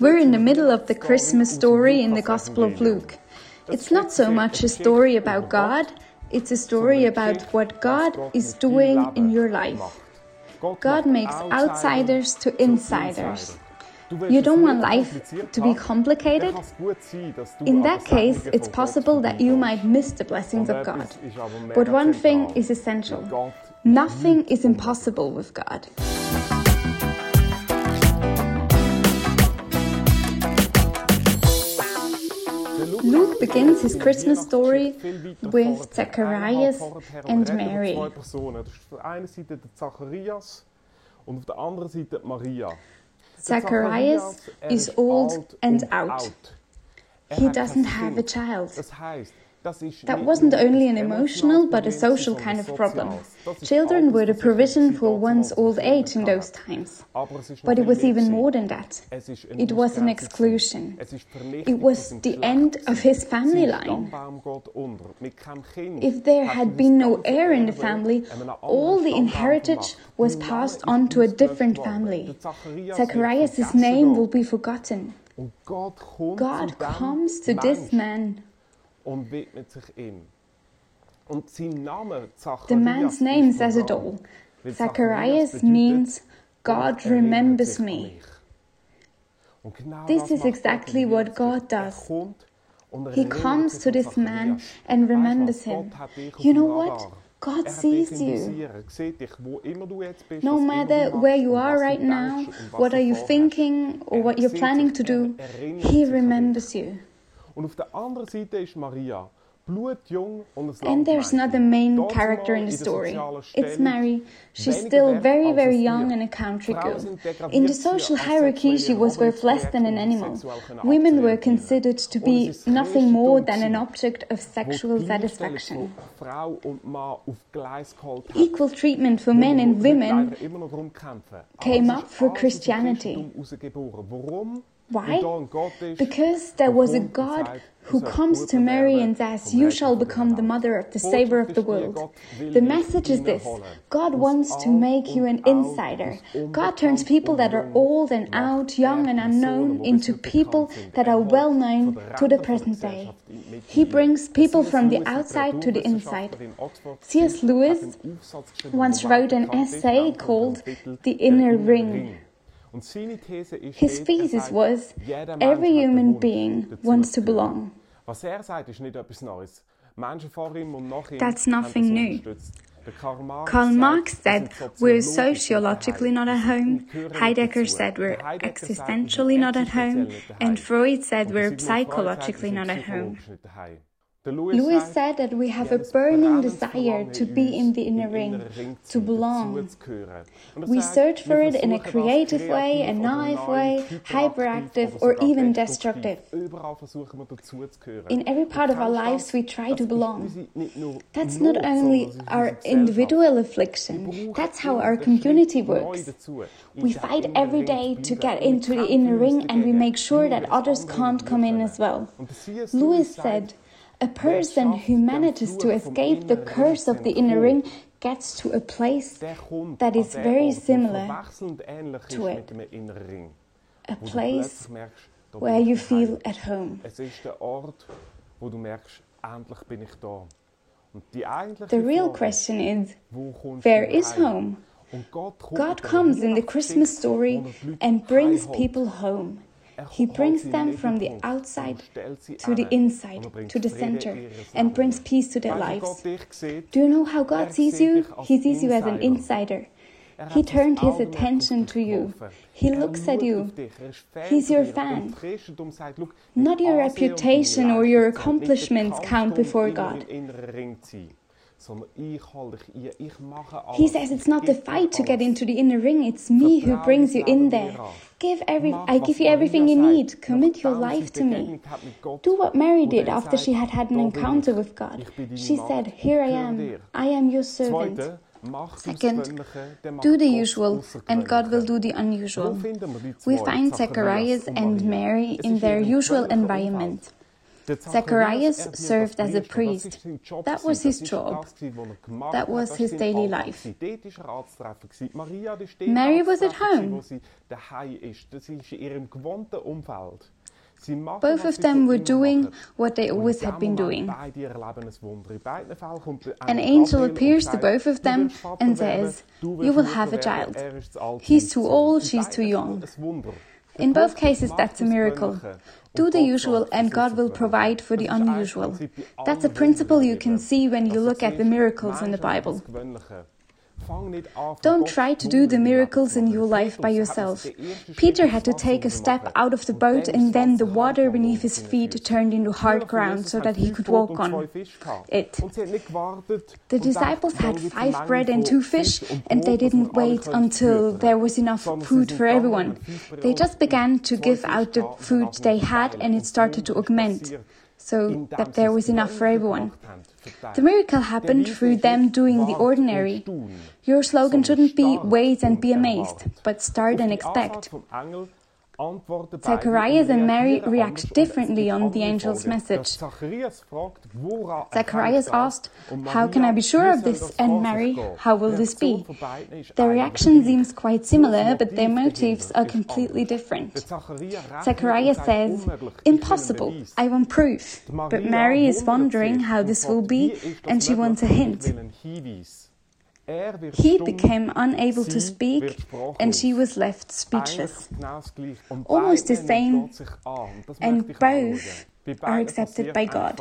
We're in the middle of the Christmas story in the Gospel of Luke. It's not so much a story about God, it's a story about what God is doing in your life. God makes outsiders to insiders. You don't want life to be complicated? In that case, it's possible that you might miss the blessings of God. But one thing is essential nothing is impossible with God. Begins his Christmas story with Zacharias and Mary. Das ist auf der einen Seite der Zacharias und auf der anderen Seite Maria. Zacharias is old and out. He doesn't have a child. Das heißt, das ist That wasn't only an emotional but a social kind of problem. soziales. Das ist Children were the provision for one's old age in those times. Aber es ist But it was even more than that. Es ist eine It was an exclusion. gewesen. Es ist die Vernichtung It was the end of his family line. Stammbaum geht unter. Mit keinem Kind If there had been no heir in the family, all the inheritance was passed on to a different family. Zacharias Zacharias' wird vergessen name will be forgotten. Und Gott kommt God comes to this man. Und widmet sich ihm. Und sein Name Zacharias The man's name says it all. Zacharias means God remembers me. Und genau This is exactly what God. Er does. He comes to this man and remembers him. Gott hat dich auf You know what? God er sees you. Er sieht dich, wo immer du jetzt bist, No matter where you are right now, denkst und was what are you thinking or what you're planning to do, He sich an dich. remembers you. Und auf der anderen Seite ist Maria, blutjung und ein And there's not the main character in the story. It's Mary. She's still very, very young and a country girl. In the social hierarchy, she was worth less than an animal. Women were considered to be nothing more than an object of sexual satisfaction. Frau und Mann auf Gleis geholt hat. Equal treatment for men and women leider immer noch darum kämpfen. came up for alles aus dem Christianity. Christentum rausgeboren. Warum? Why? Weil da ein Gott ist, Because there was a God who comes to Mary and says, You shall become the mother of the Savior of the world. The message is this. God wants to make you an insider. God turns people that are old and out, young and unknown, into people that are well known to the Ränder von der present day. He brings people from the outside to the inside. Literaturwissenschaftler in Oxford, C.S. Lewis hat einen Aufsatz geschrieben, once wrote an essay nämlich unter dem called The Inner Ring. Und seine These ist, His er thesis was every human being wants to belong. Er sagt, ist nicht etwas Neues. Menschen vor ihm und nach ihm That's nothing new. Karl Marx, Karl sagt, Marx wir said we're sociologically not at home. Wir gehören nicht Heidegger said we're Der Heidegger sagt, existentially not at home. existenziell nicht daheim. And Freud said we're der Sigmund Freud sagt, wir psychologically not at home. Psychologisch nicht daheim. Der Lewis, Lewis sagt, said that we have a wir haben ein burning desire to be in the inner ring, to belong. We search for it in a creative way, a naive way, hyperactive, or even destructive. Überall versuchen wir dazuzugehören. In every part of our lives, we try to belong. unsere- nicht nur That's Not, only sondern es ist our individual affliction, that's how our community works. We fight every day to get into the inner ring and we make sure that others can't come in as well. Und der C.S. Lewis sagt, said, A person who manages to escape the curse of the inner ring gets to a place, that is very similar verwechselnd ähnlich ist to it. mit dem inneren Ring. a place plötzlich merkst, da bin where you feel at home. Es ist der Ort, wo du merkst, endlich bin ich da. Und die eigentliche The real question is where is home? Und Gott, kommt God comes in the Christmas story er and brings people home. He brings them from the outside und stellt sie to the inside, to the center, and brings peace to their Weißt du, wie lives. Gott dich sieht? Do you know how God sees you? He sees you as an Insider. Er He turned his attention to you. He Er looks at you. Er He's your fan. Und Christentum sagt, schau, Not your reputation or your Leistung zählt nicht accomplishments count um before God. Im inneren Ring zu sein, sondern ich halte dich ein, ich mache alles. He says it's not the Ich gebe dir fight to get into the inner ring, it's me who brings you in there. Give every I give you everything you need. Commit your life to me. begegnet hat mit Gott, Do what Mary did er after she had had an encounter with God. Ich bin deine She said, Here I am. I am your servant. Zweite, mach das Second, Außergewöhnliche, der macht Do the usual, and God will do the unusual. finden wir die We find Zacharias and Mary in their usual environment. Zacharias er served as a priest. ist sein Job That was his job. das gewesen, was gemacht That was his daily life. Alltag gewesen. Dort war Arzttreffen. gewesen. Maria, die steht Mary was at home. wo sie daheim ist. Das ist in ihrem gewohnten Umfeld. Sie machen, Both of them were doing what they always had been doing. Beide erleben ein Wunder. In beiden Fällen kommt der An angel appears to both of them and says, "You will have a child. er He's too old, sein.» she's too young. In both cases, that's a miracle. Do the usual, and God will provide for the unusual. That's a principle you can see when you look at the miracles in the Bible. Don't try to do the miracles in your life by yourself. den ersten Schritt Peter had to take a step out of the boat, and then the water beneath his feet turned into hard ground so that he could walk on it. Und sie hat nicht gewartet The disciples had five bread and two fish, and they Brot, dass wir didn't wait until there was enough food for everyone. und fünf Brot They just began to give out the food they had, and it started to augment, so that there was enough for everyone. Gemacht haben, verteilt. The miracle happened through them doing the ordinary. Your slogan shouldn't be wait and be amazed, but start and expect. Antwort vom Engel antworten beide Zacharias and Mary react anders und es differently on the angel's message. Zacharias fragt, woran Zacharias erkennt er? asked, How can I be sure of this? And Mary, how will this be? Reaktion von beiden ist Their reaction seems quite similar, but their motives are completely different. Zacharias rechnet und Zacharias sagt, says, unmöglich, ich will einen Impossible, I want proof. But Mary is wondering how this will be, and she wants a hint. He became unable to speak, and she was left speechless. genau das Gleiche. Und Almost the same, nimmt Gott sich an. Und das and both are accepted by God.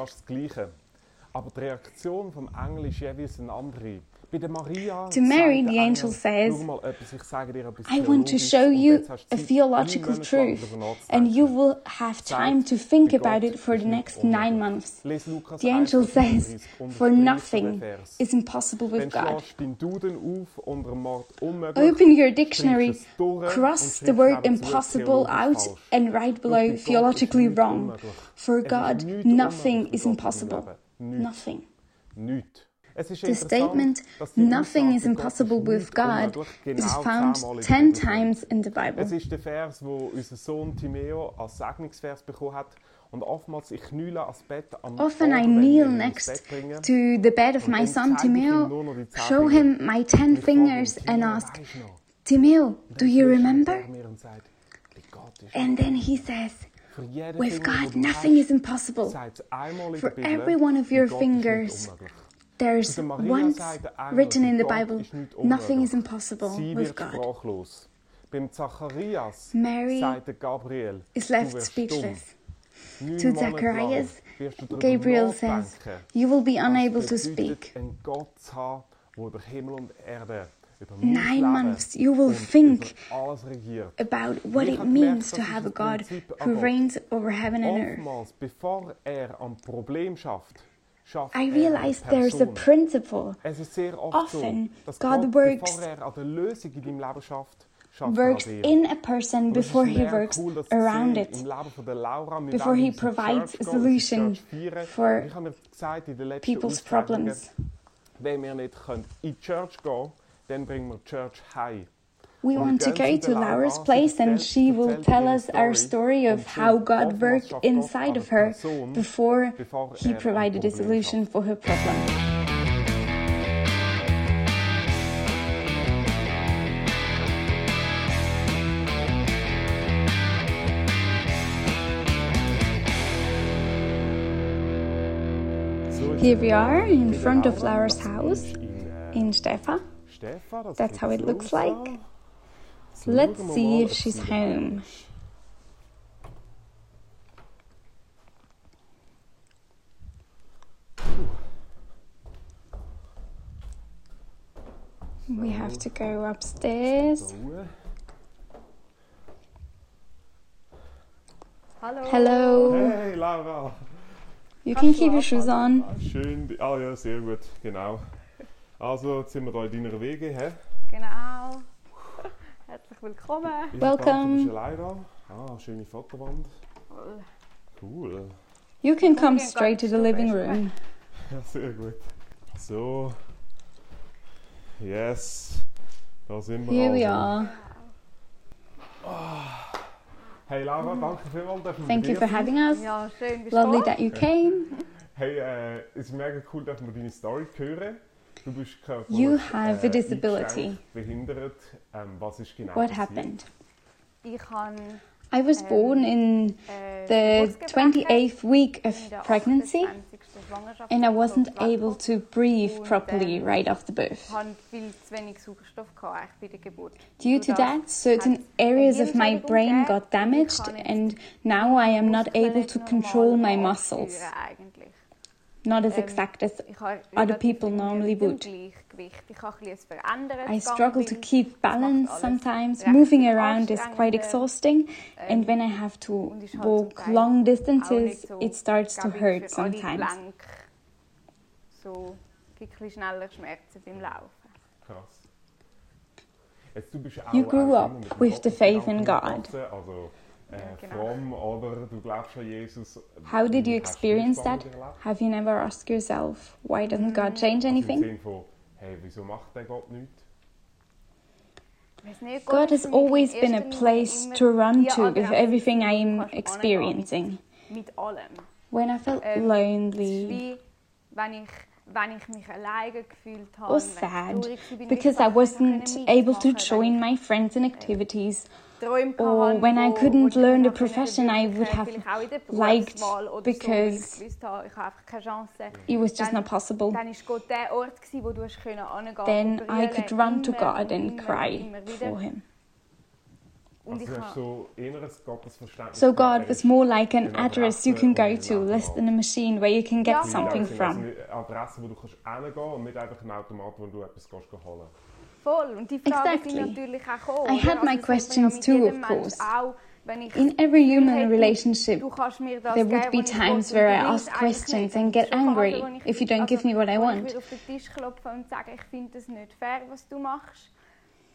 Fast das Gleiche. Aber die Reaktion vom Engel ist jeweils eine andere. Bei der Maria To Mary, the angel says, «Schau mal etwas, ich sage dir etwas I want to show you jetzt hast du a theological neun Monate lang truth, and you will have time to think about it for the next nine months. The angel says, For nothing is impossible with God. schlägst du deinen Duden auf unter dem Wort unmöglich. Open your dictionary, schreibst es durch cross the word impossible out, and write below bei Gott ist theologically wrong. For God, nothing is für Gott in impossible. Nothing. Nichts. Es ist The statement, nothing is impossible with God, is found zehnmal in der ten times in the Bible. Es ist der Vers, wo unser Sohn Timeo als Segnungsvers bekommen hat. Und oftmals, ich knüle ans Bett am Often I kneel wir ihn ins next to the bed of my son Timeo, nur noch die zehn show him my ten Und ich frage ihn, fingers, and ask? Timeo, do you remember? er mir und sagt, «Bei Gott ist And then he says, With God, nothing is impossible. sagt es einmal in For every one of your fingers, nichts unmöglich.» There's Zu der Maria once sagt der Engel, written in the Bible, nothing is impossible with God. sprachlos. Beim Zacharias Mary Gabriel, is left speechless. To Zacharias, wirst du darüber Gabriel says, You will be unable to speak. einen Gott zu haben, der über Himmel und Erde, über mein Nine months you will think über alles regiert. about what it means to have a God who reigns over heaven and earth. Oftmals, bevor am Problem schafft, schafft I realize there's a principle. Es ist sehr oft Often, God works- Lösung in Leben schafft, schafft Works in a person Und es ist before he works around it. Im Leben von der Laura. Before he provides a solution for Und ich habe mir gesagt, in den letzten people's problems. wenn wir nicht in die Church gehen dann bringen wir Church heim. We want to go to Laura's place and she will tell us our story of how God worked inside of her before he er provided a solution for her problem. Here we are in front of Laura's house in, äh, in. Stefan, That's how it looks like. Da. Jetzt Let's see if she's home. We have to go upstairs. So. Hallo. Hello. Hey Laura! You can keep your shoes on. Ah, Schön, ah ja, sehr gut, genau. Also, jetzt sind wir hier in deiner Wege, hä? Genau. Herzlich willkommen. Ich Welcome. Du bist allein da. Ah, schöne Fotowand. Cool. You can come Okay, straight to the living room. Ja, sehr gut. So. Yes. Da sind wir Here we also. are. Hey Lara, danke vielmals, Thank bei you for sind. having us. Ja, schön, bist Lovely du that you came. Hey, äh, es ist mega cool, dass wir deine Story hören. Du bist körperlich You äh, have a disability. behindert. Ähm, was ist genau What happened? I was Ähm, born in äh, the 28th week of pregnancy and I wasn't auf die Welt able to breathe properly ähm, right after birth. Ich hatte viel zu wenig Sauerstoff gehabt, eigentlich bei der Geburt. Due to that, certain areas of my brain got damaged, and now I am not able to control my muscles. Eigentlich. Not as Ähm, exact as other people normally would. Gleichgewicht. Ich habe ein bisschen ein verändertes I struggle to keep balance sometimes. Moving around is quite ähm, exhausting, and ähm, when I ähm, have to und ist halt zum walk long distances, it starts to hurt sometimes. Gelenke. So gibt es schneller Schmerzen beim Laufen. Krass. Jetzt, du bist auch You grew up immer mit dem with the faith in God. Aufgewachsen, Also Ja, eh, genau. fromm oder du glaubst an Jesus. How did you Wie hast du experience that? Have you never asked yourself, why doesn't God mm. change anything? Hey, wieso macht der Gott nichts? Ich weiss nicht, God has für mich in always been a place to run to with everything I am experiencing. angehen Mit allem. When I felt Ähm, Es ist lonely wie, wenn ich, wenn ich mich alleine gefühlt habe. or sad traurig war, bin, because I wasn't able to join my friends in ähm, activities, ich Träume or when I couldn't learn the profession I would have vielleicht auch in der liked Berufswahl oder so, weil because ich gewusst habe, ich habe einfach keine Chance. it was just not possible. Dann war Gott der Ort, gewesen, wo du hast können hingehen Then I could run to God and cry for Him. Und Also ich du hast habe so inneres Gottesverständnis. So gehabt, God er was more like an address you can go to, less than a machine where you can get something from. Eine Adresse, wo du kannst hingehen und nicht einfach ein Automat, wo du etwas kannst holen kannst. voll. Und die Fragen Exactly. sind natürlich auch gekommen. I had my das hat man ja questions too, of course. Auch, wenn ich In every human relationship, du kannst mir das there would be times where I und du willst ask questions and get angry Phasen, wo ich- if you don't give me what I want. Ich wieder auf den Tisch klopfen und sagen, ich finde das nicht fair, was du machst.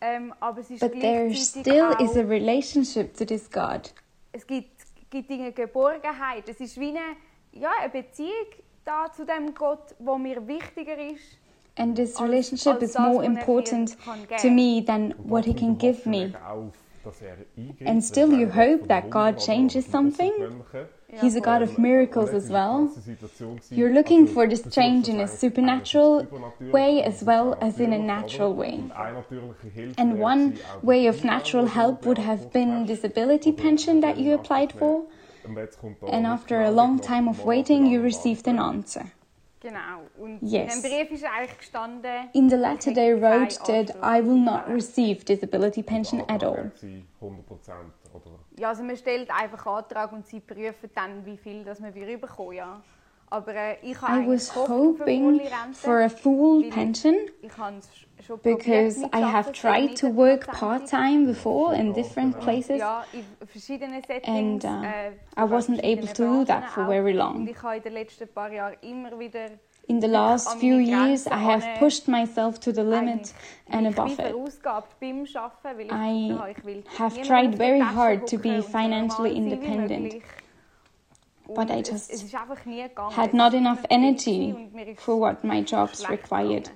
Ähm, aber es ist But there still is a relationship to this God. es gibt, gibt Dinge Geborgenheit. Es ist wie eine, ja, eine Beziehung da zu dem Gott, wo mir wichtiger ist. And this relationship is more important to me than what He can give me. mega Auf, dass eingreift, And still you hope that God changes something. He's a God of miracles as well. krasse Situation gewesen. You're looking for this change in a supernatural way as well as in a natural way. Und eine natürliche Hilfe And one gewesen, auch die way of natural help would have been disability pension that you applied for. Und jetzt kommt da And after a long time of waiting, you received an answer. Genau. Und Yes. in dem Brief ist eigentlich gestanden, In the letter they wrote that I will not receive disability pension at all. wäre gewesen, 100% oder Ja, also man stellt einfach Antrag und sie prüfen dann, wie viel das man wieder bekommen, ja. Aber äh, ich I was gehofft auf eine hoping volle for a full pension Ich habe es sch- schon because I have tried to work part time before in different places. Ja, in verschiedenen Settings. And, uh, äh, I wasn't able to do that for very long. in den letzten paar Jahren immer wieder In the last few years, I have pushed myself to the limit and above it. verausgabt beim Arbeiten, weil ich I gefunden habe, ich will have tried very hard to be hocken und so financially normal independent. But I just had not enough energy for what my jobs required.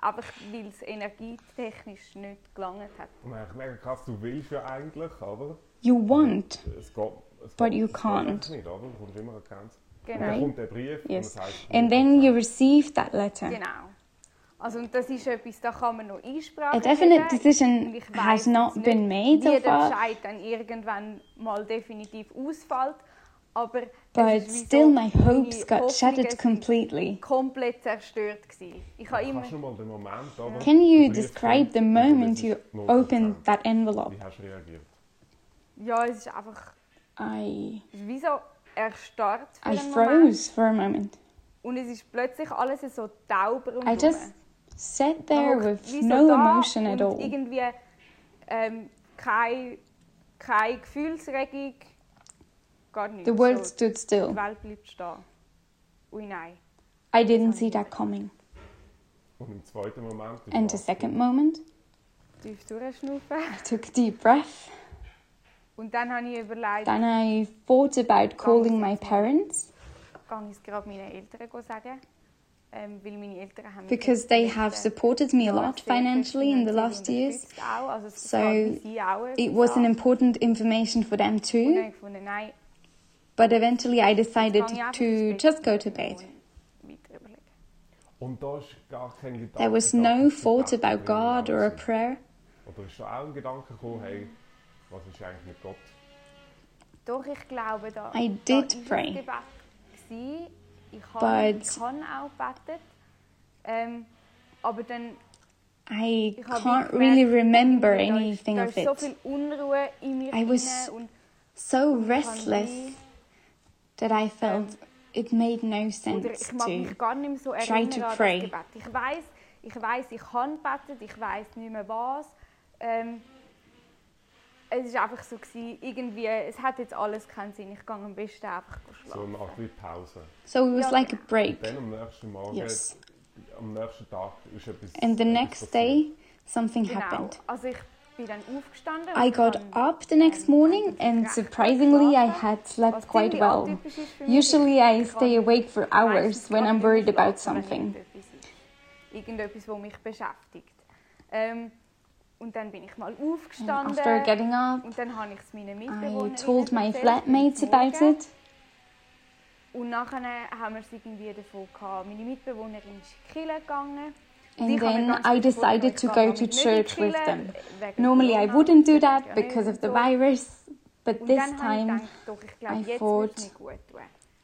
Einfach weil es energietechnisch nicht gelangt hat. Eigentlich mega krass, du willst ja eigentlich, aber You want, es geht, es But geht, you can't. nicht, oder? Du kommst immer eine Grenze. Und Genau. dann kommt der Brief yes. und es heisst, And then you receive that letter. Genau. Also und das ist etwas, da kann man noch Einsprache A definite decision has not been nicht, made so wie der far, Bescheid dann irgendwann mal definitiv ausfällt. Aber but still my hopes got shattered Hoffnungen completely. komplett zerstört gewesen. Ich habe immer Kannst du mal den Moment, oder? Can you describe the moment you opened that envelope? Wie hast du reagiert? ja, es ist einfach I es ist so er I froze for a moment. Und es ist plötzlich alles so taub rundherum. I just sat there with wie so no da emotion at und all. irgendwie ähm, keine, keine Gefühlsregung, gar nichts. The world stood still. Welt bleibt stehen. Ui nein. I didn't see that coming. Und im zweiten Moment... ist And the second moment, I took a deep breath. Und dann habe ich überlegt, Then I thought about calling my parents. kann ich es gerade meinen Eltern go sagen. ähm, weil meine Eltern haben mich because they have supported me a lot financially in the last years. unterstützt Auch. Also es So, geht wie sie auch It was an an. important information for them Und dann habe too, ich gefunden, nein, but eventually I decided kann ich einfach to just go to bed. tun und weiter überlegen. Und da ist gar kein Gedanke. There was no thought about God or a prayer. es Oder ist da auch ein Gedanke gekommen, hey, was ist eigentlich? Doch, ich glaube, da, I did pray. ein Gebet gewesen. Ich habe But- ich habe auch gebetet. Ähm, aber dann I can't really remember irgendwie, da ist- anything of it. viel Unruhe in mir I was So restless wie- that I felt it made no sense ich mag mich to. gar nicht mehr so try erinnern to an das pray. Gebet. Ich weiß, ich weiß, ich kann beten, ich weiß nicht mehr was. Ähm, es ist einfach so gewesen, irgendwie, es hat jetzt alles keinen Sinn. Ich gehe am besten einfach So schlafen. eine Art wie Pause. So it was Ja, like a genau. break. Dann am nächsten Morgen, Yes. am nächsten Tag ist etwas And the next day, something Genau. happened. Also ich bin dann aufgestanden. I got up the next ähm, morning and surprisingly I had slept quite well. atypisch ist für mich. Usually I stay awake for hours when I'm worried about something. Irgendetwas, ist. irgendetwas, was mich beschäftigt. Ähm, und dann bin ich mal And after getting up, und dann habe ich es meinen I told my flatmates about it. Und nachher haben wir es irgendwie davon gehabt. Meine Mitbewohnerin ist in die Kirche gegangen. And Ich habe mir then I decided to go to nicht in die church with them. Normally I wouldn't do that because of the virus, but this dann habe ich time gedacht, doch, ich glaube, I thought, würde es mir gut tun.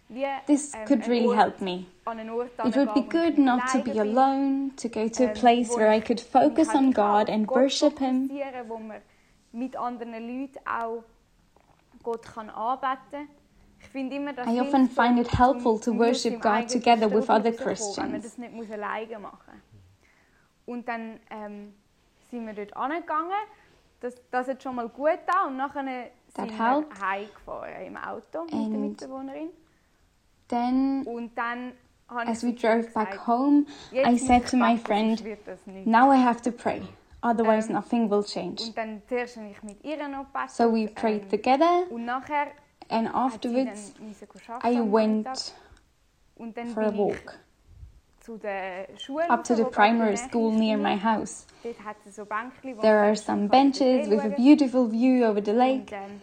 Wie, this ähm, could really help me. an einen Ort It would be hingehen, wo ich good not to be alone, to go to a ähm, place where I could focus on God and worship Him. fokussieren, wo man mit anderen Leuten auch Gott kann anbeten Ich finde immer, das I often find it helpful um to worship God together with other rauszukommen, Wenn man Christians. Und dann ähm, sind wir dort angegangen. Das, das hat schon mal gut da und nachher That sind helped. wir heimgefahren im Auto mit der And Mitbewohnerin. Then, Und dann as we drove back home, jetzt I said to my friend, now I have to pray, otherwise Ähm, nothing will change. So we prayed ähm, together, Und nachher and afterwards I went Nachmittag. Und dann for a walk der up to the raus, wo gerade in primary school near my house. Dort hat es so Bänkchen, wo There are some benches with a beautiful view over the lake. ähm,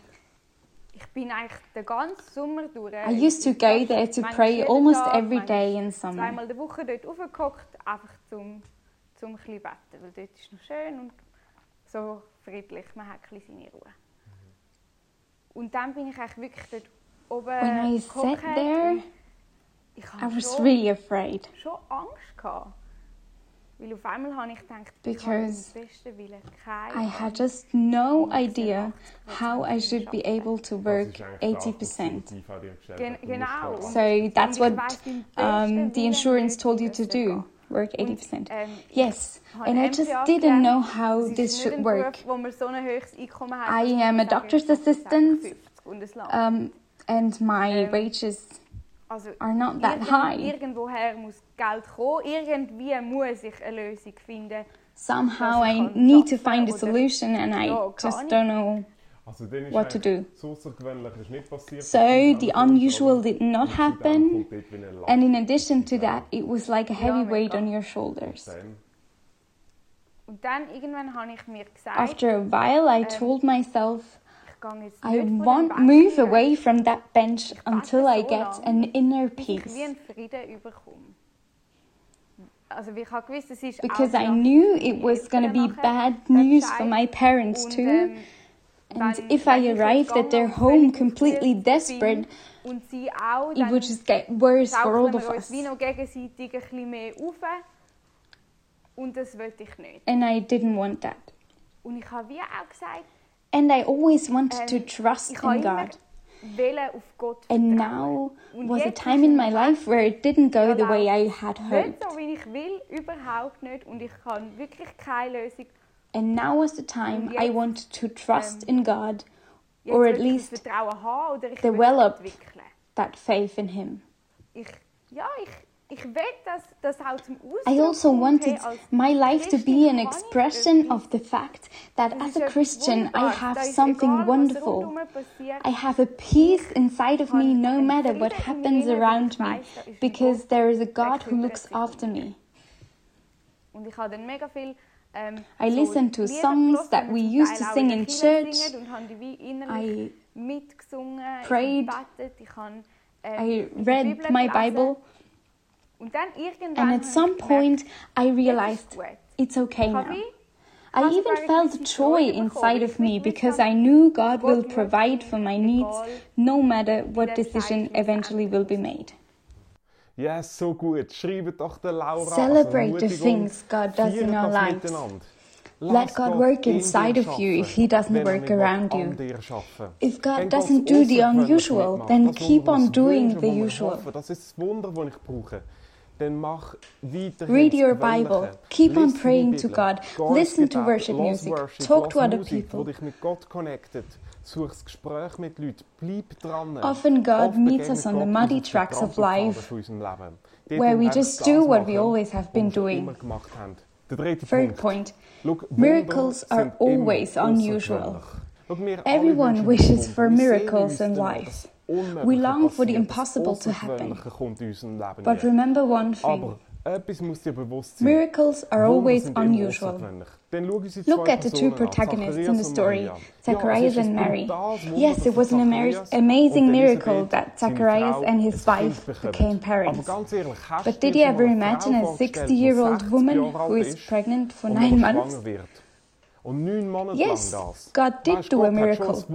ich bin eigentlich den ganzen Sommer durch. I used to äh, go there to pray almost every day in summer. Zweimal in der Woche dort raufgehockt, einfach zum, zum ein bisschen beten. Weil dort ist es noch schön und so friedlich. Man hat ein seine Ruhe. Mhm. Und dann bin ich wirklich dort oben When I sat there, und ich I was schon, really afraid schon Angst. Gehabt. Weil auf einmal habe ich gedacht, Because habe im besten keine I had just no idea how I should be able to work Das ist eigentlich das, was 80%. die Tiefe an dir gestellt Gen- hat. Du musst genau. So that's what um, the insurance told you to do. Work 80%. ähm, Yes, and I just didn't know how this should work. Beruf, wo man so ein hohes Einkommen hat. I am a doctor's assistant, 50 und es langt. Um, and my Ähm, wages also, are not that irgend- high. Irgendwoher muss Geld kommen. Irgendwie muss ich eine Lösung finden. Somehow I need to find a solution, and I Ja, just nicht. don't know. Also dann ist What to do. so nicht passiert. So the unusual did not und zu dem happen, kommt dort wie eine Last and in addition to that, it was like a Ja, heavy weight on your shoulders. Und dann irgendwann habe ich mir gesagt, After a while, I Ähm, told myself, ich gehe jetzt I won't move away from that bench until I get an inner peace. wie einen Frieden überkomme. Also wie ich habe gewusst, es ist Because I knew it was going to be bad news for my parents too. ähm, And if I arrived at their home completely desperate, bin und sie auch, it would just get worse for all of us. wie noch gegenseitig ein bisschen mehr auf. Und das wollte ich nicht. And I didn't want that. Und ich habe wie auch gesagt, And I always wanted to Ähm, trust in God. wollen auf Gott And now was a time in my life where it didn't go the way I had hoped. so, wie ich will, überhaupt nicht. Und ich kann wirklich keine Lösung. And now was the time Und I also wanted my life to be an expression of the fact that as a Christian I have something wonderful. I have a peace inside of me no matter what happens around me because there is a God who looks after me. I listened to songs that we used to sing in church. I prayed. I read my Bible. And at some point, I realized it's okay now. I even felt joy inside of me because I knew God will provide for my needs no matter what decision eventually will be made. Yes, so good. Doch der Laura. Celebrate the things God does in our lives. Let God work inside of you if He doesn't work around you. If God doesn't do the unusual, then keep on doing the usual. Read your Bible. Keep on praying to God. Listen to worship music. Talk to other people. Often God meets us on the muddy tracks of life where we just do what we always have been doing. Third point. Miracles are always unusual. Everyone wishes for miracles in life. We long for the impossible to happen. But remember one thing. Miracles are always unusual. Look at the two protagonists in the story, Zacharias and Mary. Yes, it was an amazing miracle that Zacharias and his wife became parents. But did you ever imagine a 60 year old woman who is pregnant for nine months? Yes, God did do a miracle,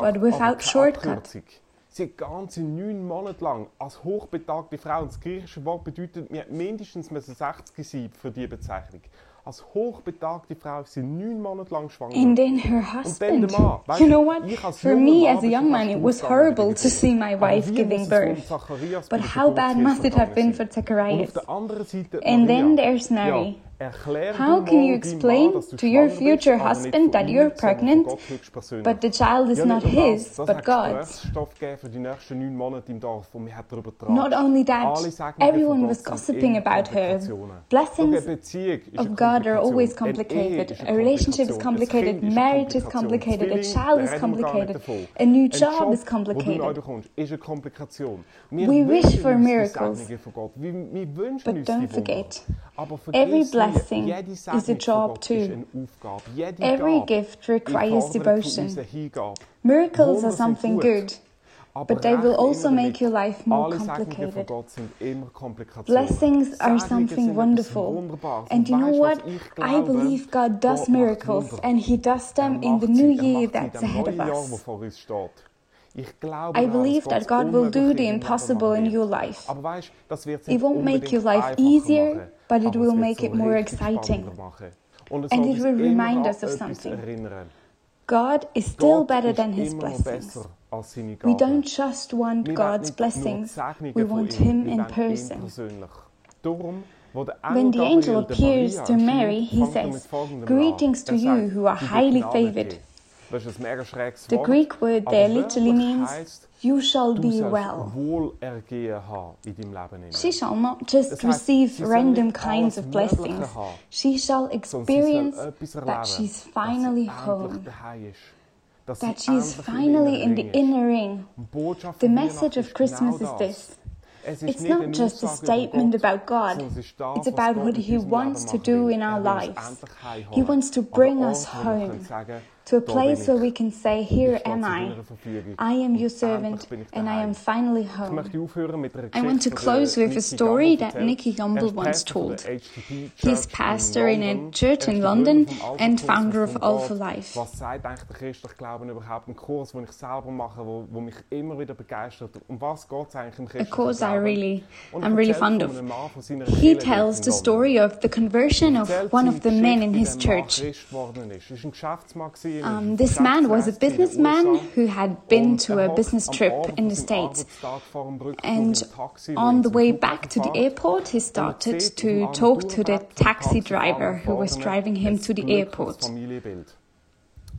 but without shortcuts. Sie ganze neun Monate lang als hochbetagte Frau, und das griechische Wort bedeutet, wir mindestens 60 sein für diese Bezeichnung. Als hochbetagte Frau ist sie neun Monate lang schwanger. And then her husband. Mann, you know what? For me as a young man, it was horrible to see my wife giving um birth. But how bad must it have been for Zacharias? And then there's Mary. How can you explain to your future husband that you're pregnant, but the child is not his, but God's? Not only that, everyone was gossiping about her. Blessings of God are always complicated. A relationship is complicated, marriage is complicated, a child is complicated, a new job is complicated. We wish for miracles, but don't forget, every blessing blessing is a job too. Every gift requires devotion. Miracles are something good, but they will also make your life more complicated. Blessings are something wonderful. And you know what? I believe God does miracles and He does them in the new year that's ahead of us. I believe that God will do the impossible in your life. It won't make your life easier, but it will make it more exciting and it will remind us of something. God is still better than his blessings. We don't just want God's blessings, we want him in person. When the angel appears to Mary, he says, Greetings to you who are highly favored. The Greek word there literally means you shall be well. She shall not just receive random kinds of blessings, she shall experience that she's finally home. That she is finally in the inner ring. The message of Christmas is this it's not just a statement about God, it's about what He wants to do in our lives. He wants to bring us home to a place where we can say, Here am I. I am your servant and I am finally home. I want to close with a story that Nicky Gumbel once told. He's pastor in a church in London and founder of All for Life. A course I I really am really fond of. He tells the story of the conversion of one of the men in his church. Um, this man was a businessman who had been to a business trip in the States. And on the way back to the airport, he started to talk to the taxi driver who was driving him to the airport.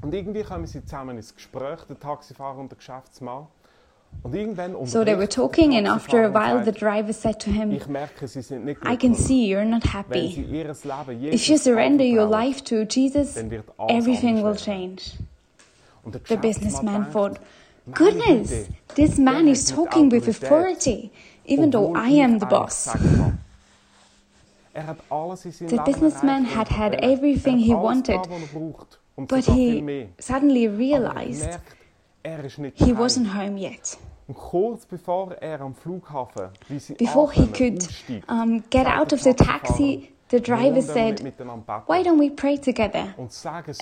Und irgendwie sie zusammen ins Gespräch, der Taxifahrer und der Geschäftsmann. Irgendwann So they were talking, and after a while, the driver said to him, ich merke, sie sind nicht I can see you're not happy. If you surrender your life to Jesus, dann wird alles everything will change. The businessman thought, Goodness, this man is talking with authority, even though I am the boss. Er hat alles in seinem The businessman had had everything er he wanted, er. Und But sogar viel mehr. he suddenly realized er he wasn't home yet. Kurz bevor er am Flughafen, wie sie Before he could um, get out of the taxi, the driver said, nicht miteinander beten?» Why don't we pray together?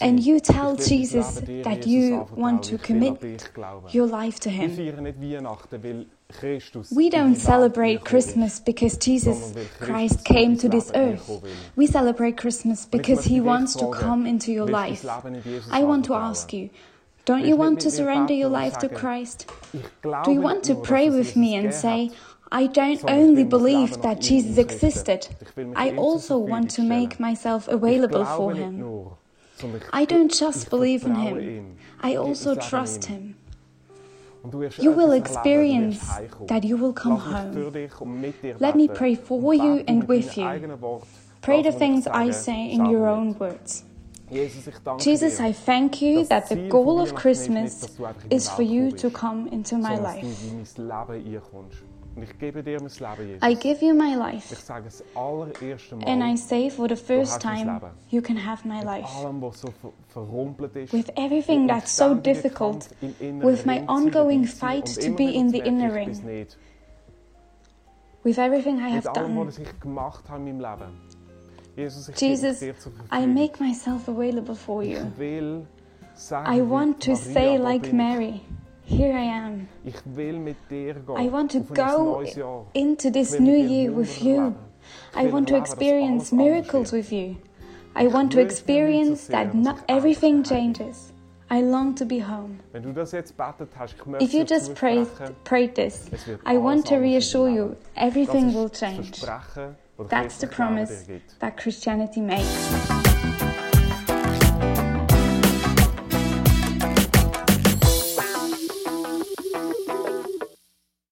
And you tell Jesus that you want to Ich will an commit your life to him. feiern nicht Weihnachten, weil Christus We don't celebrate Christmas because Jesus Christ came to this earth. We celebrate Christmas because he wants to come into your life. dein Leben in Jesus I want to ask you, don't you want to surrender your life to Christ? Do you want to pray with me and say, I don't only believe that Jesus existed, Ich will mich I also want to make myself available for him. nur, sondern ich- I don't just believe in him. I also gebe mein Leben trust him. Und du wirst You will etwas erleben, du wirst experience that you will come home. für dich und mit dir Let me pray for you and with you. Pray the Das, was ich things I say in your own words. Jesus, ich danke Jesus, dir, I thank you that the goal of Christmas nicht, dass du einfach in die is for you to come into my life. du in mein Leben einkommst. Und ich gebe dir mein Leben, Jesus. I give you my life, sage es allererste Mal, and I say for the first time, you can have my life. allem, was so ver verrumpelt ist, With everything that's so difficult, Kampf im inneren with my ongoing fight to be in the inner ring. with everything I have done. Jesus, ich Jesus, dir zur I make myself available for you. Ich will sagen, I want to say like. Mary, here I am. Ich will mit dir gehen. I want to go into this new year with you. I want to experience miracles with you. I want to wünsche mir nicht experience that not everything changes. I long to be home. Wenn du das jetzt betet hast, ich If you just prayed, prayed this, I want to reassure you, everything will change. Das Versprechen, das That's the promise that Christianity makes.